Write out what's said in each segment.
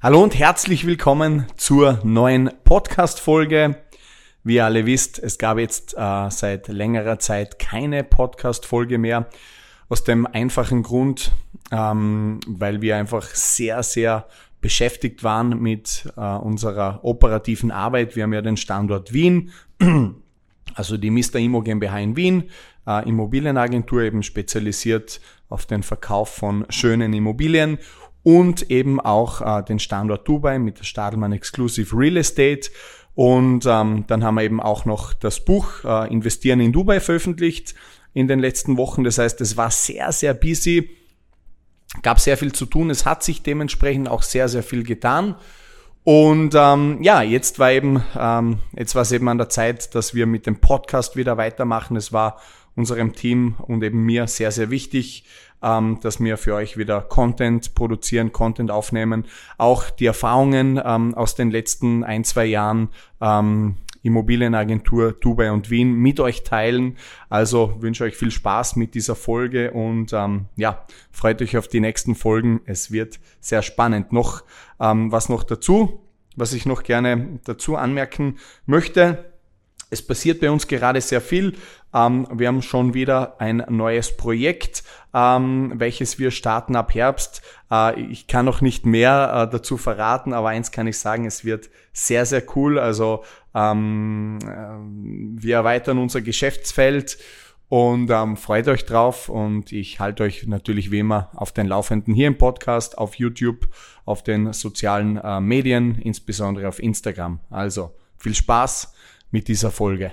Hallo und herzlich willkommen zur neuen Podcast-Folge. Wie ihr alle wisst, es gab jetzt äh, seit längerer Zeit keine Podcast-Folge mehr. Aus dem einfachen Grund, ähm, weil wir einfach sehr, sehr beschäftigt waren mit äh, unserer operativen Arbeit. Wir haben ja den Standort Wien, also die Mr. Immo GmbH in Wien, äh, Immobilienagentur eben spezialisiert auf den Verkauf von schönen Immobilien und eben auch äh, den Standort Dubai mit der Stadelmann Exclusive Real Estate und ähm, dann haben wir eben auch noch das Buch äh, Investieren in Dubai veröffentlicht in den letzten Wochen. Das heißt, es war sehr, sehr busy, gab sehr viel zu tun. Es hat sich dementsprechend auch sehr, sehr viel getan. Und ähm, ja, jetzt war eben, ähm, jetzt war es eben an der Zeit, dass wir mit dem Podcast wieder weitermachen. Es war unserem Team und eben mir sehr, sehr wichtig, ähm, dass wir für euch wieder Content produzieren, Content aufnehmen, auch die Erfahrungen ähm, aus den letzten ein, zwei Jahren ähm, Immobilienagentur Dubai und Wien mit euch teilen. Also wünsche euch viel Spaß mit dieser Folge und ähm, ja, freut euch auf die nächsten Folgen. Es wird sehr spannend. Noch ähm, was noch dazu, was ich noch gerne dazu anmerken möchte. Es passiert bei uns gerade sehr viel. Ähm, wir haben schon wieder ein neues Projekt, ähm, welches wir starten ab Herbst. Äh, ich kann noch nicht mehr äh, dazu verraten, aber eins kann ich sagen, es wird sehr, sehr cool. Also ähm, äh, wir erweitern unser Geschäftsfeld und ähm, freut euch drauf und ich halte euch natürlich wie immer auf den Laufenden hier im Podcast, auf YouTube, auf den sozialen äh, Medien, insbesondere auf Instagram. Also viel Spaß mit dieser Folge.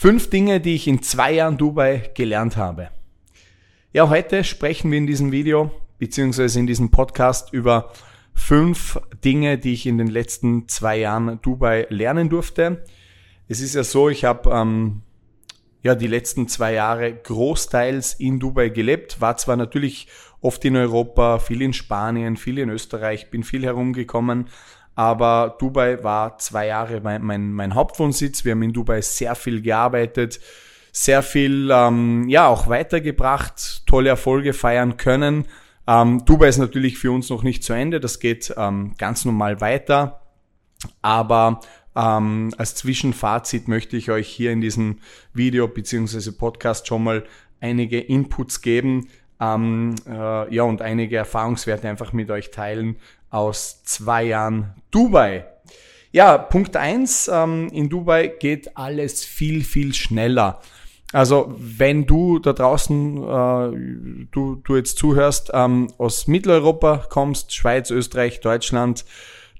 Fünf Dinge, die ich in zwei Jahren Dubai gelernt habe. Ja, heute sprechen wir in diesem Video beziehungsweise in diesem Podcast über fünf Dinge, die ich in den letzten zwei Jahren Dubai lernen durfte. Es ist ja so, ich habe ähm, ja die letzten zwei Jahre großteils in Dubai gelebt, war zwar natürlich oft in Europa, viel in Spanien, viel in Österreich, bin viel herumgekommen, aber Dubai war zwei Jahre mein, mein, mein Hauptwohnsitz. Wir haben in Dubai sehr viel gearbeitet sehr viel ähm, ja auch weitergebracht, tolle Erfolge feiern können. Ähm, Dubai ist natürlich für uns noch nicht zu Ende, das geht ähm, ganz normal weiter. Aber ähm, als Zwischenfazit möchte ich euch hier in diesem Video beziehungsweise Podcast schon mal einige Inputs geben ähm, äh, ja, und einige Erfahrungswerte einfach mit euch teilen aus zwei Jahren Dubai. Ja, Punkt eins ähm, in Dubai geht alles viel, viel schneller. Also wenn du da draußen, äh, du, du jetzt zuhörst, ähm, aus Mitteleuropa kommst, Schweiz, Österreich, Deutschland,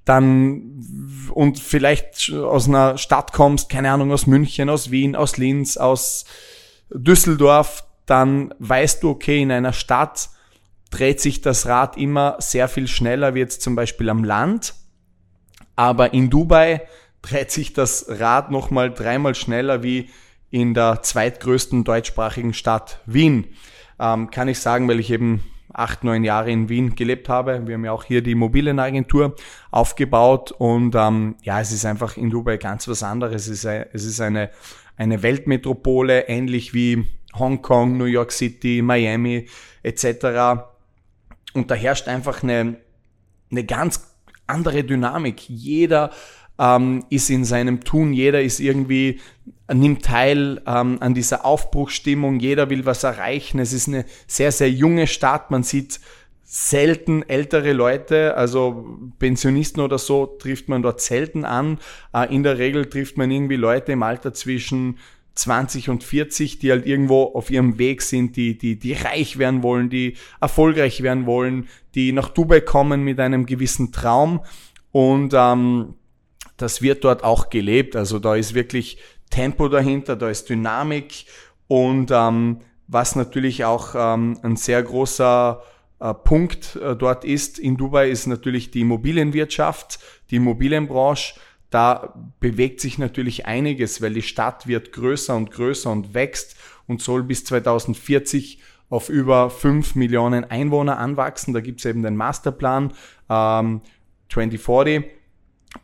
dann und vielleicht aus einer Stadt kommst, keine Ahnung, aus München, aus Wien, aus Linz, aus Düsseldorf, dann weißt du, okay, in einer Stadt dreht sich das Rad immer sehr viel schneller wie jetzt zum Beispiel am Land. Aber in Dubai dreht sich das Rad nochmal dreimal schneller wie in der zweitgrößten deutschsprachigen Stadt Wien. Ähm, kann ich sagen, weil ich eben acht, neun Jahre in Wien gelebt habe. Wir haben ja auch hier die Immobilienagentur aufgebaut und ähm, ja, es ist einfach in Dubai ganz was anderes. Es ist, es ist eine, eine Weltmetropole, ähnlich wie Hongkong, New York City, Miami etc. Und da herrscht einfach eine, eine ganz andere Dynamik. Jeder ähm, ist in seinem Tun, jeder ist irgendwie, nimmt teil ähm, an dieser Aufbruchsstimmung, jeder will was erreichen. Es ist eine sehr, sehr junge Stadt, man sieht selten ältere Leute, also Pensionisten oder so trifft man dort selten an. Äh, in der Regel trifft man irgendwie Leute im Alter zwischen 20 und 40, die halt irgendwo auf ihrem Weg sind, die, die, die reich werden wollen, die erfolgreich werden wollen, die nach Dubai kommen mit einem gewissen Traum und ähm, das wird dort auch gelebt. Also da ist wirklich Tempo dahinter, da ist Dynamik und ähm, was natürlich auch ähm, ein sehr großer äh, Punkt äh, dort ist in Dubai, ist natürlich die Immobilienwirtschaft, die Immobilienbranche. Da bewegt sich natürlich einiges, weil die Stadt wird größer und größer und wächst und soll bis 2040 auf über 5 Millionen Einwohner anwachsen. Da gibt es eben den Masterplan ähm, 2040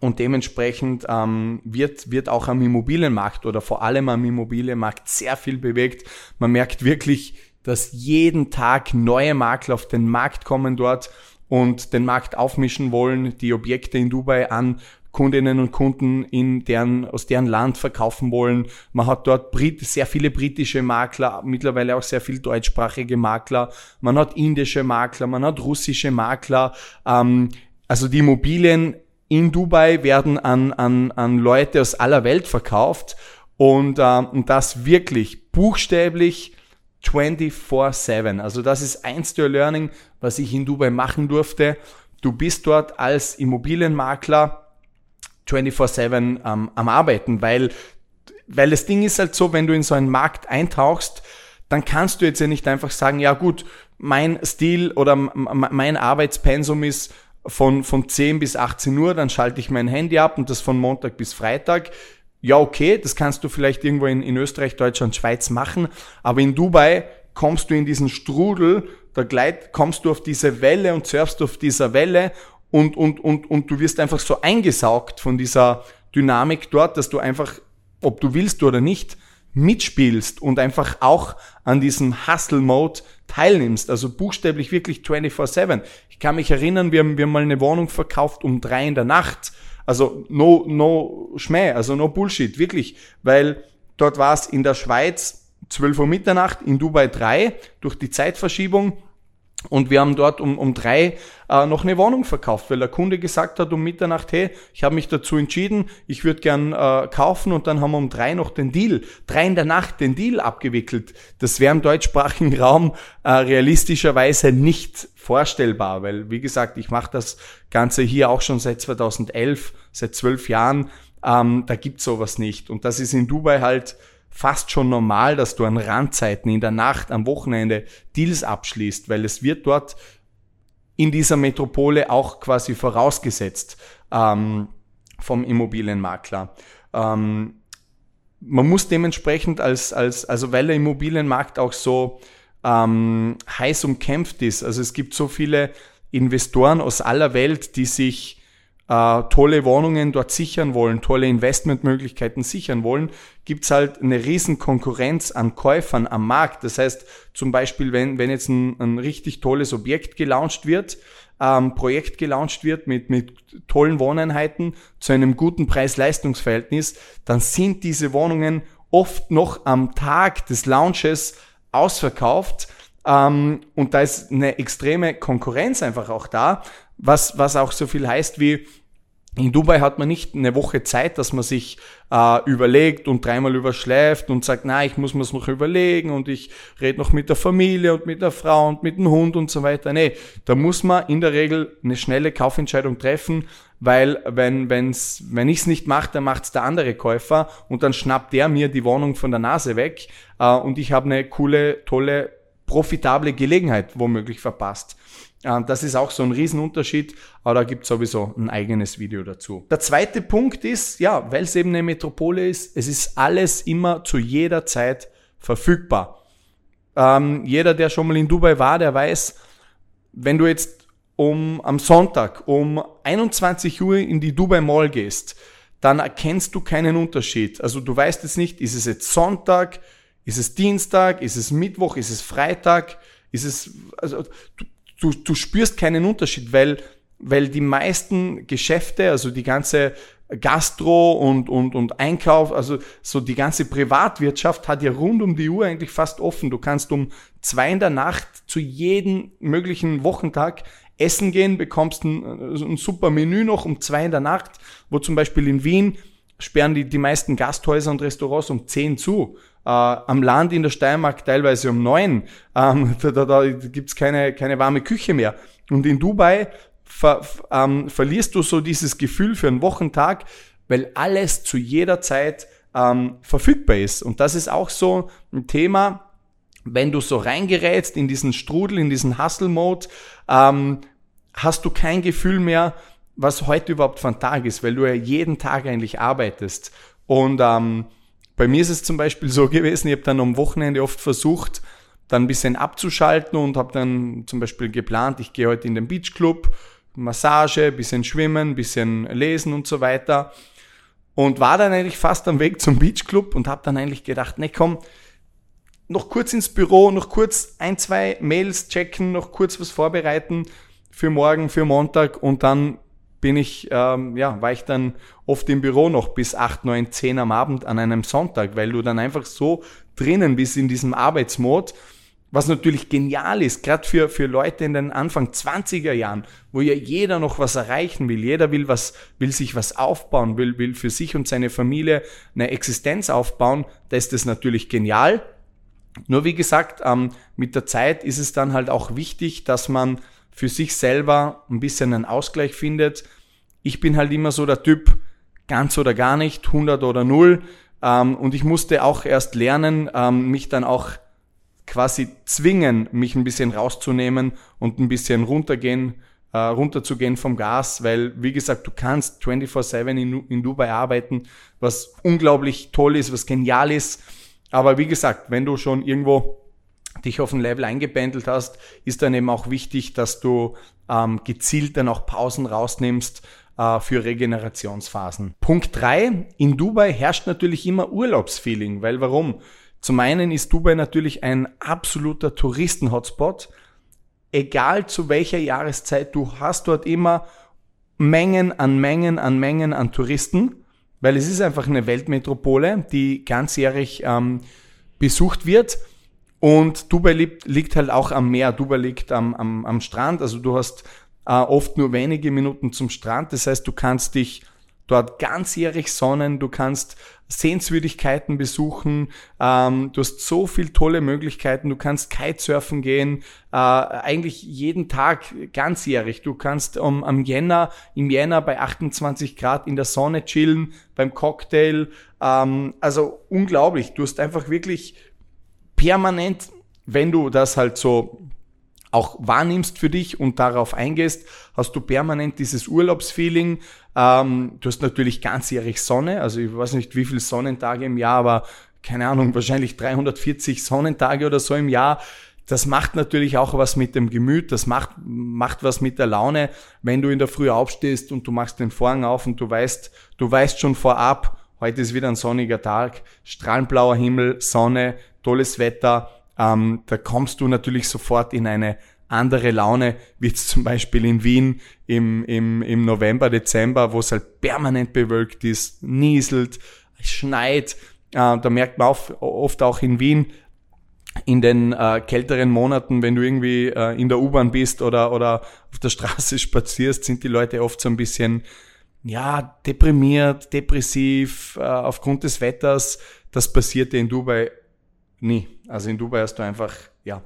und dementsprechend ähm, wird, wird auch am Immobilienmarkt oder vor allem am Immobilienmarkt sehr viel bewegt. Man merkt wirklich, dass jeden Tag neue Makler auf den Markt kommen dort und den Markt aufmischen wollen, die Objekte in Dubai an Kundinnen und Kunden in deren, aus deren Land verkaufen wollen. Man hat dort Brit sehr viele britische Makler, mittlerweile auch sehr viel deutschsprachige Makler. Man hat indische Makler, man hat russische Makler. Ähm, also die Immobilien in Dubai werden an, an, an Leute aus aller Welt verkauft und, äh, und das wirklich buchstäblich 24-7. Also das ist eins der Learning, was ich in Dubai machen durfte. Du bist dort als Immobilienmakler 24-7 ähm, am Arbeiten, weil, weil das Ding ist halt so, wenn du in so einen Markt eintauchst, dann kannst du jetzt ja nicht einfach sagen, ja gut, mein Stil oder mein Arbeitspensum ist von, von 10 bis 18 Uhr, dann schalte ich mein Handy ab und das von Montag bis Freitag. Ja, okay, das kannst du vielleicht irgendwo in, in Österreich, Deutschland, Schweiz machen, aber in Dubai kommst du in diesen Strudel, da gleit, kommst du auf diese Welle und surfst auf dieser Welle und, und, und, und du wirst einfach so eingesaugt von dieser Dynamik dort, dass du einfach, ob du willst oder nicht, mitspielst und einfach auch an diesem Hustle-Mode teilnimmst, also buchstäblich wirklich 24-7. Ich kann mich erinnern, wir haben, wir haben mal eine Wohnung verkauft um drei in der Nacht. Also no, no Schmäh, also no Bullshit, wirklich. Weil dort war es in der Schweiz 12 Uhr Mitternacht, in Dubai 3 durch die Zeitverschiebung und wir haben dort um, um drei äh, noch eine Wohnung verkauft, weil der Kunde gesagt hat um Mitternacht, hey, ich habe mich dazu entschieden, ich würde gern äh, kaufen und dann haben wir um drei noch den Deal, drei in der Nacht den Deal abgewickelt. Das wäre im deutschsprachigen Raum äh, realistischerweise nicht vorstellbar, weil wie gesagt, ich mache das Ganze hier auch schon seit 2011, seit zwölf Jahren. Ähm, da gibt's sowas nicht. Und das ist in Dubai halt fast schon normal, dass du an Randzeiten in der Nacht, am Wochenende Deals abschließt, weil es wird dort in dieser Metropole auch quasi vorausgesetzt ähm, vom Immobilienmakler. Ähm, man muss dementsprechend als, als, also weil der Immobilienmarkt auch so ähm, heiß umkämpft ist, also es gibt so viele Investoren aus aller Welt, die sich äh, tolle Wohnungen dort sichern wollen, tolle Investmentmöglichkeiten sichern wollen, gibt's halt eine riesen Konkurrenz an Käufern am Markt. Das heißt, zum Beispiel, wenn, wenn jetzt ein, ein richtig tolles Objekt gelauncht wird, ähm, Projekt gelauncht wird mit, mit tollen Wohneinheiten zu einem guten Preis-Leistungs-Verhältnis, dann sind diese Wohnungen oft noch am Tag des Launches ausverkauft. Ähm, und da ist eine extreme Konkurrenz einfach auch da, was, was auch so viel heißt wie, in Dubai hat man nicht eine Woche Zeit, dass man sich äh, überlegt und dreimal überschläft und sagt, na, ich muss mir's noch überlegen und ich rede noch mit der Familie und mit der Frau und mit dem Hund und so weiter. Nee, da muss man in der Regel eine schnelle Kaufentscheidung treffen, weil wenn wenn's, wenn ich's nicht mache, dann macht's der andere Käufer und dann schnappt der mir die Wohnung von der Nase weg äh, und ich habe eine coole, tolle, profitable Gelegenheit womöglich verpasst. Ähm, das ist auch so ein Riesenunterschied, aber da gibt es sowieso ein eigenes Video dazu. Der zweite Punkt ist, ja, weil es eben eine Metropole ist, es ist alles immer zu jeder Zeit verfügbar. Ähm, jeder, der schon mal in Dubai war, der weiß, wenn du jetzt um, am Sonntag um 21 Uhr in die Dubai Mall gehst, dann erkennst du keinen Unterschied. Also du weißt jetzt nicht, ist es jetzt Sonntag, ist es Dienstag, ist es Mittwoch, ist es Freitag, ist es, also du, du, du spürst keinen Unterschied, weil, weil die meisten Geschäfte, also die ganze Gastro und, und, und Einkauf, also so die ganze Privatwirtschaft hat ja rund um die Uhr eigentlich fast offen. Du kannst um zwei in der Nacht zu jedem möglichen Wochentag essen gehen, bekommst ein, ein super Menü noch um zwei in der Nacht, wo zum Beispiel in Wien sperren die, die meisten Gasthäuser und Restaurants um 10 zu. Äh, am Land in der Steiermark teilweise um 9. Ähm, da da, da gibt keine, keine warme Küche mehr. Und in Dubai ver, ähm, verlierst du so dieses Gefühl für einen Wochentag, weil alles zu jeder Zeit ähm, verfügbar ist. Und das ist auch so ein Thema, wenn du so reingerätst in diesen Strudel, in diesen Hustle-Mode, ähm, hast du kein Gefühl mehr, was heute überhaupt von Tag ist, weil du ja jeden Tag eigentlich arbeitest. Und ähm, bei mir ist es zum Beispiel so gewesen, ich habe dann am Wochenende oft versucht, dann ein bisschen abzuschalten und habe dann zum Beispiel geplant, ich gehe heute in den Beachclub, Massage, bisschen schwimmen, bisschen lesen und so weiter. Und war dann eigentlich fast am Weg zum Beachclub und habe dann eigentlich gedacht, ne komm, noch kurz ins Büro, noch kurz ein, zwei Mails checken, noch kurz was vorbereiten für morgen, für Montag und dann bin ich, ähm, ja, war ich dann oft im Büro noch bis 8, 9, 10 am Abend an einem Sonntag, weil du dann einfach so drinnen bist in diesem Arbeitsmod was natürlich genial ist, gerade für, für Leute in den Anfang 20er Jahren, wo ja jeder noch was erreichen will, jeder will was, will sich was aufbauen, will, will für sich und seine Familie eine Existenz aufbauen, da ist das natürlich genial. Nur wie gesagt, ähm, mit der Zeit ist es dann halt auch wichtig, dass man für sich selber ein bisschen einen Ausgleich findet. Ich bin halt immer so der Typ, ganz oder gar nicht, 100 oder 0. Ähm, und ich musste auch erst lernen, ähm, mich dann auch quasi zwingen, mich ein bisschen rauszunehmen und ein bisschen runtergehen, äh, runterzugehen vom Gas, weil, wie gesagt, du kannst 24-7 in, in Dubai arbeiten, was unglaublich toll ist, was genial ist. Aber wie gesagt, wenn du schon irgendwo dich auf ein Level eingebändelt hast, ist dann eben auch wichtig, dass du ähm, gezielt dann auch Pausen rausnimmst äh, für Regenerationsphasen. Punkt drei: In Dubai herrscht natürlich immer Urlaubsfeeling, weil warum? Zum einen ist Dubai natürlich ein absoluter Touristen-Hotspot. Egal zu welcher Jahreszeit, du hast dort immer Mengen an Mengen an Mengen an Touristen, weil es ist einfach eine Weltmetropole, die ganzjährig ähm, besucht wird. Und Dubai liegt, liegt, halt auch am Meer, Dubai liegt am, am, am Strand, also du hast äh, oft nur wenige Minuten zum Strand, das heißt, du kannst dich dort ganzjährig sonnen, du kannst Sehenswürdigkeiten besuchen, ähm, du hast so viel tolle Möglichkeiten, du kannst Kitesurfen gehen, äh, eigentlich jeden Tag ganzjährig. Du kannst um, am Jänner, im Jänner bei 28 Grad in der Sonne chillen, beim Cocktail, ähm, also unglaublich. Du hast einfach wirklich permanent, wenn du das halt so auch wahrnimmst für dich und darauf eingehst, hast du permanent dieses Urlaubsfeeling. Ähm, du hast natürlich ganzjährig Sonne, also ich weiß nicht wie viele Sonnentage im Jahr, aber keine Ahnung, wahrscheinlich 340 Sonnentage oder so im Jahr. Das macht natürlich auch was mit dem Gemüt, das macht, macht was mit der Laune, wenn du in der Früh aufstehst und du machst den Vorhang auf und du weißt, du weißt schon vorab, heute ist wieder ein sonniger Tag, strahlenblauer Himmel, Sonne, tolles Wetter, ähm, da kommst du natürlich sofort in eine andere Laune, wie jetzt zum Beispiel in Wien im, im, im November, Dezember, wo es halt permanent bewölkt ist, nieselt, schneit. Äh, da merkt man auch, oft auch in Wien, in den äh, kälteren Monaten, wenn du irgendwie äh, in der U-Bahn bist oder, oder auf der Straße spazierst, sind die Leute oft so ein bisschen, ja, deprimiert, depressiv, äh, aufgrund des Wetters. Das passierte in Dubai nie. Also in Dubai hast du einfach, ja,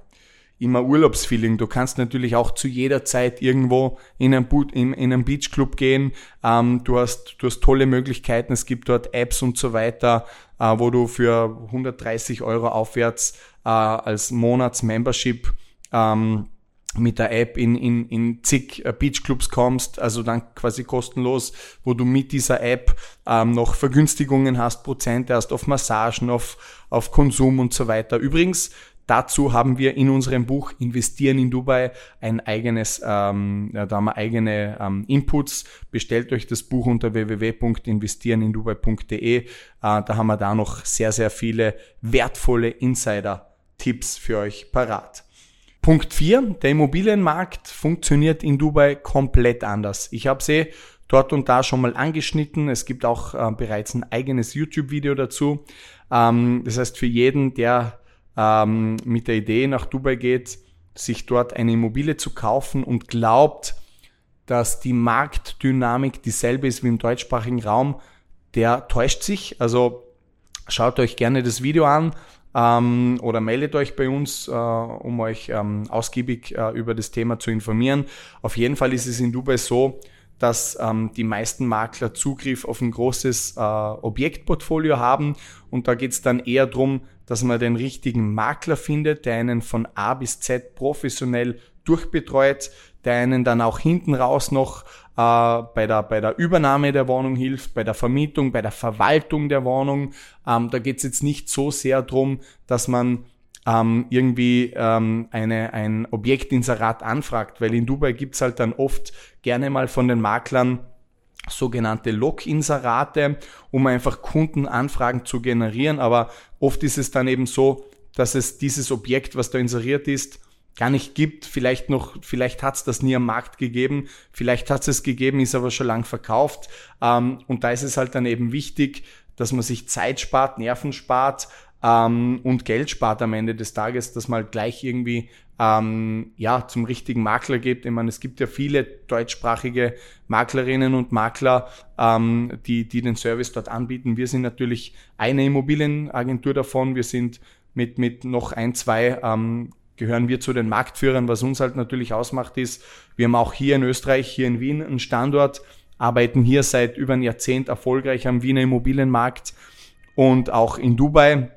immer Urlaubsfeeling. Du kannst natürlich auch zu jeder Zeit irgendwo in einen, in, in einen Beachclub gehen. Ähm, du, hast, du hast tolle Möglichkeiten. Es gibt dort Apps und so weiter, äh, wo du für 130 Euro aufwärts äh, als Monats-Membership ähm, mit der App in, in, in zig äh, Beachclubs kommst, also dann quasi kostenlos, wo du mit dieser App ähm, noch Vergünstigungen hast, Prozente hast auf Massagen, auf, auf Konsum und so weiter. Übrigens, dazu haben wir in unserem Buch Investieren in Dubai ein eigenes, ähm, da haben wir eigene ähm, Inputs. Bestellt euch das Buch unter www.investierenindubai.de. Äh, da haben wir da noch sehr, sehr viele wertvolle Insider-Tipps für euch parat. Punkt 4, der Immobilienmarkt funktioniert in Dubai komplett anders. Ich habe sie dort und da schon mal angeschnitten. Es gibt auch äh, bereits ein eigenes YouTube-Video dazu. Ähm, das heißt, für jeden, der ähm, mit der Idee nach Dubai geht, sich dort eine Immobilie zu kaufen und glaubt, dass die Marktdynamik dieselbe ist wie im deutschsprachigen Raum, der täuscht sich. Also schaut euch gerne das Video an ähm, oder meldet euch bei uns, äh, um euch ähm, ausgiebig äh, über das Thema zu informieren. Auf jeden Fall ist es in Dubai so, dass ähm, die meisten Makler Zugriff auf ein großes äh, Objektportfolio haben und da geht es dann eher darum, dass man den richtigen Makler findet, der einen von A bis Z professionell durchbetreut, der einen dann auch hinten raus noch äh, bei, der, bei der Übernahme der Wohnung hilft, bei der Vermietung, bei der Verwaltung der Wohnung. Ähm, da geht es jetzt nicht so sehr drum, dass man ähm, irgendwie ähm, eine, ein Objektinserat anfragt, weil in Dubai gibt's halt dann oft gerne mal von den Maklern sogenannte Log-Inserate, um einfach Kundenanfragen zu generieren. Aber oft ist es dann eben so, dass es dieses Objekt, was da inseriert ist, gar nicht gibt. Vielleicht noch, vielleicht hat es das nie am Markt gegeben, vielleicht hat es gegeben, ist aber schon lang verkauft. Ähm, und da ist es halt dann eben wichtig, dass man sich Zeit spart, Nerven spart ähm, und Geld spart am Ende des Tages, dass man halt gleich irgendwie ähm, ja zum richtigen Makler geht. Ich meine, es gibt ja viele deutschsprachige Maklerinnen und Makler, ähm, die, die den Service dort anbieten. Wir sind natürlich eine Immobilienagentur davon. Wir sind mit, mit noch ein, zwei ähm, gehören wir zu den Marktführern. Was uns halt natürlich ausmacht, ist, wir haben auch hier in Österreich, hier in Wien einen Standort, arbeiten hier seit über ein Jahrzehnt erfolgreich am Wiener Immobilienmarkt und auch in Dubai.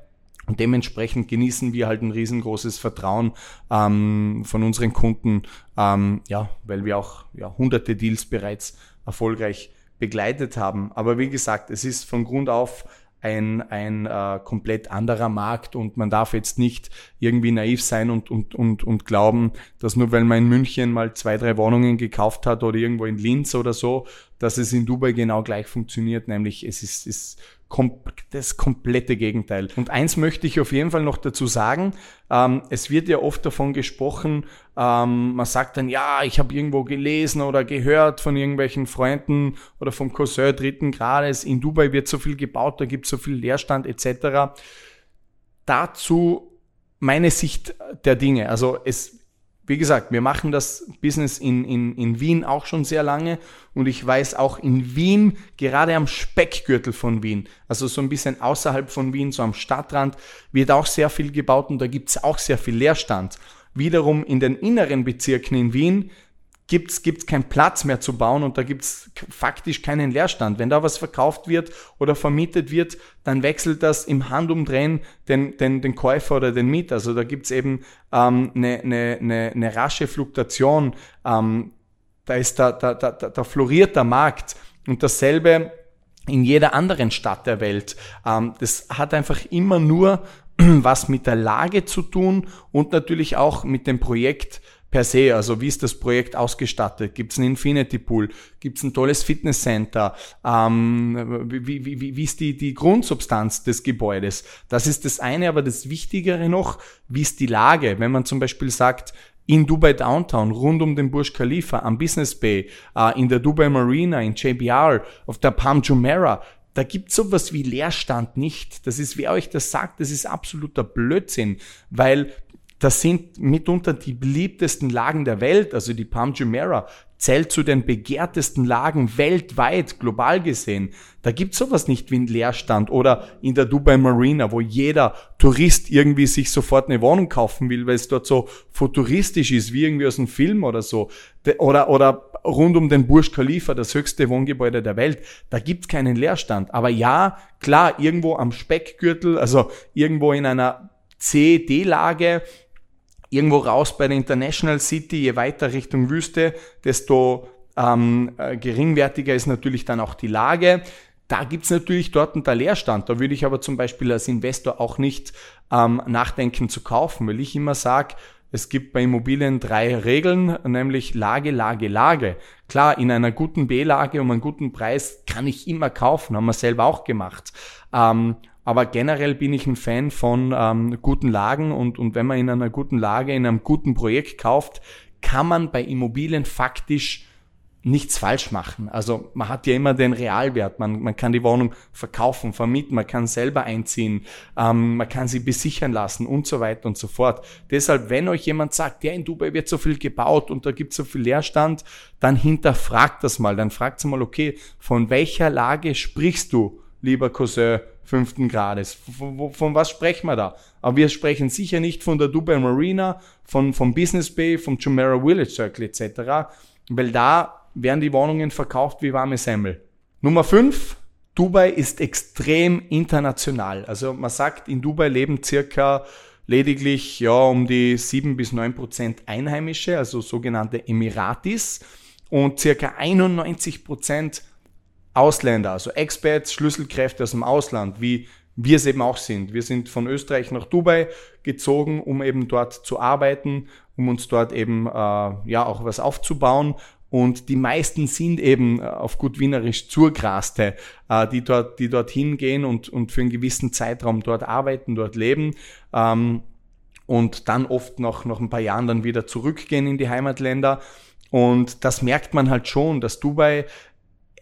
Und dementsprechend genießen wir halt ein riesengroßes Vertrauen ähm, von unseren Kunden, ähm, ja, weil wir auch ja, hunderte Deals bereits erfolgreich begleitet haben. Aber wie gesagt, es ist von Grund auf ein, ein äh, komplett anderer Markt und man darf jetzt nicht irgendwie naiv sein und, und, und, und glauben, dass nur weil man in München mal zwei, drei Wohnungen gekauft hat oder irgendwo in Linz oder so, dass es in Dubai genau gleich funktioniert, nämlich es ist, ist das komplette Gegenteil. Und eins möchte ich auf jeden Fall noch dazu sagen. Ähm, es wird ja oft davon gesprochen, ähm, man sagt dann, ja, ich habe irgendwo gelesen oder gehört von irgendwelchen Freunden oder vom Cousin dritten Grades, in Dubai wird so viel gebaut, da gibt es so viel Leerstand etc. Dazu meine Sicht der Dinge. Also es wie gesagt, wir machen das Business in, in, in Wien auch schon sehr lange und ich weiß auch in Wien, gerade am Speckgürtel von Wien, also so ein bisschen außerhalb von Wien, so am Stadtrand, wird auch sehr viel gebaut und da gibt's auch sehr viel Leerstand. Wiederum in den inneren Bezirken in Wien gibt's gibt's keinen Platz mehr zu bauen und da gibt's faktisch keinen Leerstand. Wenn da was verkauft wird oder vermietet wird, dann wechselt das im Handumdrehen den, den, den Käufer oder den Mieter. Also da gibt's eben ähm, eine, eine, eine, eine rasche Fluktuation. Ähm, da ist da, da, da, da floriert der Markt und dasselbe in jeder anderen Stadt der Welt. Ähm, das hat einfach immer nur was mit der Lage zu tun und natürlich auch mit dem Projekt per se, also wie ist das Projekt ausgestattet? Gibt es einen Infinity Pool? Gibt es ein tolles Fitnesscenter? Ähm, wie, wie, wie, wie ist die, die Grundsubstanz des Gebäudes? Das ist das eine, aber das Wichtigere noch, wie ist die Lage? Wenn man zum Beispiel sagt, in Dubai Downtown, rund um den Burj Khalifa, am Business Bay, äh, in der Dubai Marina, in JBR, auf der Palm Jumeirah, da gibt's sowas wie Leerstand nicht. Das ist, wer euch das sagt, das ist absoluter Blödsinn, weil das sind mitunter die beliebtesten Lagen der Welt, also die Palm Jumeirah zählt zu den begehrtesten Lagen weltweit, global gesehen. Da gibt's sowas nicht wie ein Leerstand oder in der Dubai Marina, wo jeder Tourist irgendwie sich sofort eine Wohnung kaufen will, weil es dort so futuristisch ist, wie irgendwie aus einem Film oder so. Oder, oder rund um den Burj Khalifa, das höchste Wohngebäude der Welt. Da gibt's keinen Leerstand. Aber ja, klar, irgendwo am Speckgürtel, also irgendwo in einer C-D-Lage, irgendwo raus bei der International City, je weiter Richtung Wüste, desto ähm, äh, geringwertiger ist natürlich dann auch die Lage. Da gibt's natürlich dort einen Leerstand. Da würde ich aber zum Beispiel als Investor auch nicht ähm, nachdenken zu kaufen, weil ich immer sage, es gibt bei Immobilien drei Regeln, nämlich Lage, Lage, Lage. Klar, in einer guten B-Lage um einen guten Preis kann ich immer kaufen, haben wir selber auch gemacht. Ähm, aber generell bin ich ein Fan von ähm, guten Lagen und, und wenn man in einer guten Lage, in einem guten Projekt kauft, kann man bei Immobilien faktisch nichts falsch machen. Also man hat ja immer den Realwert. Man, man kann die Wohnung verkaufen, vermieten, man kann selber einziehen, ähm, man kann sie besichern lassen und so weiter und so fort. Deshalb, wenn euch jemand sagt, ja, in Dubai wird so viel gebaut und da gibt es so viel Leerstand, dann hinterfragt das mal. Dann fragt mal, okay, von welcher Lage sprichst du? lieber Cousin fünften Grades. Von, von, was sprechen wir da? Aber wir sprechen sicher nicht von der Dubai Marina, von, vom Business Bay, vom Jumeirah Village Circle etc., weil da werden die Wohnungen verkauft wie warme Semmel. Nummer fünf, Dubai ist extrem international. Also man sagt, in Dubai leben circa lediglich ja um die sieben bis neun Prozent Einheimische, also sogenannte Emiratis und circa 91 Prozent Ausländer, also Expats, Schlüsselkräfte aus dem Ausland, wie wir es eben auch sind. Wir sind von Österreich nach Dubai gezogen, um eben dort zu arbeiten, um uns dort eben äh, ja auch was aufzubauen. Und die meisten sind eben äh, auf gut Wienerisch Zurgraste, äh, die dort, die dort hingehen und, und für einen gewissen Zeitraum dort arbeiten, dort leben. Ähm, und dann oft noch, noch ein paar Jahren dann wieder zurückgehen in die Heimatländer. Und das merkt man halt schon, dass Dubai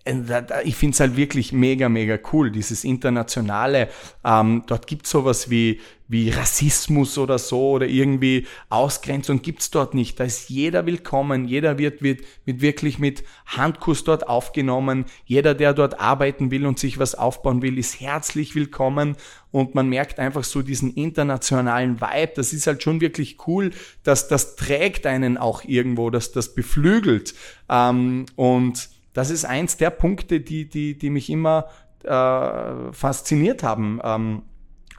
ich finde es halt wirklich mega, mega cool, dieses internationale. Ähm, dort gibt es sowas wie, wie Rassismus oder so oder irgendwie Ausgrenzung gibt's dort nicht. Da ist jeder willkommen, jeder wird, wird, wird wirklich mit Handkuss dort aufgenommen. Jeder, der dort arbeiten will und sich was aufbauen will, ist herzlich willkommen. Und man merkt einfach so diesen internationalen Vibe. Das ist halt schon wirklich cool, dass das trägt einen auch irgendwo, dass das beflügelt. Ähm, und das ist eins der Punkte, die, die, die mich immer äh, fasziniert haben. Ähm,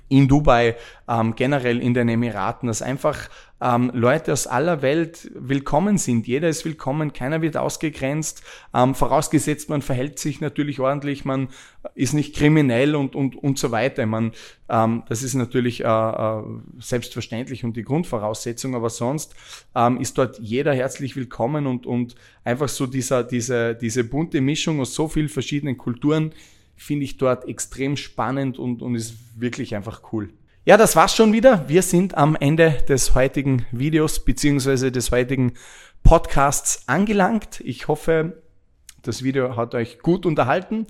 in Dubai, ähm, generell in den Emiraten, dass einfach ähm, Leute aus aller Welt willkommen sind. Jeder ist willkommen, keiner wird ausgegrenzt, ähm, vorausgesetzt man verhält sich natürlich ordentlich, man ist nicht kriminell und, und, und so weiter. Man, ähm, das ist natürlich äh, äh, selbstverständlich und die Grundvoraussetzung, aber sonst ähm, ist dort jeder herzlich willkommen und, und einfach so dieser, diese, diese bunte Mischung aus so vielen verschiedenen Kulturen, finde ich dort extrem spannend und, und ist wirklich einfach cool. Ja, das war's schon wieder. Wir sind am Ende des heutigen Videos beziehungsweise des heutigen Podcasts angelangt. Ich hoffe, das Video hat euch gut unterhalten.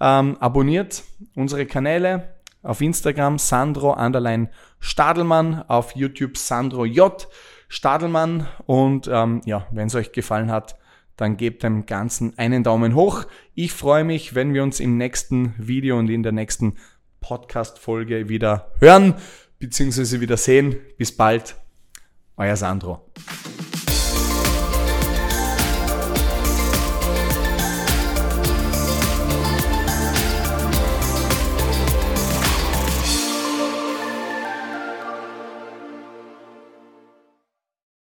Ähm, abonniert unsere Kanäle auf Instagram Sandro Anderlein Stadelmann, auf YouTube Sandro J Stadelmann und ähm, ja, wenn es euch gefallen hat, dann gebt dem Ganzen einen Daumen hoch. Ich freue mich, wenn wir uns im nächsten Video und in der nächsten Podcast-Folge wieder hören bzw. wieder sehen. Bis bald, euer Sandro.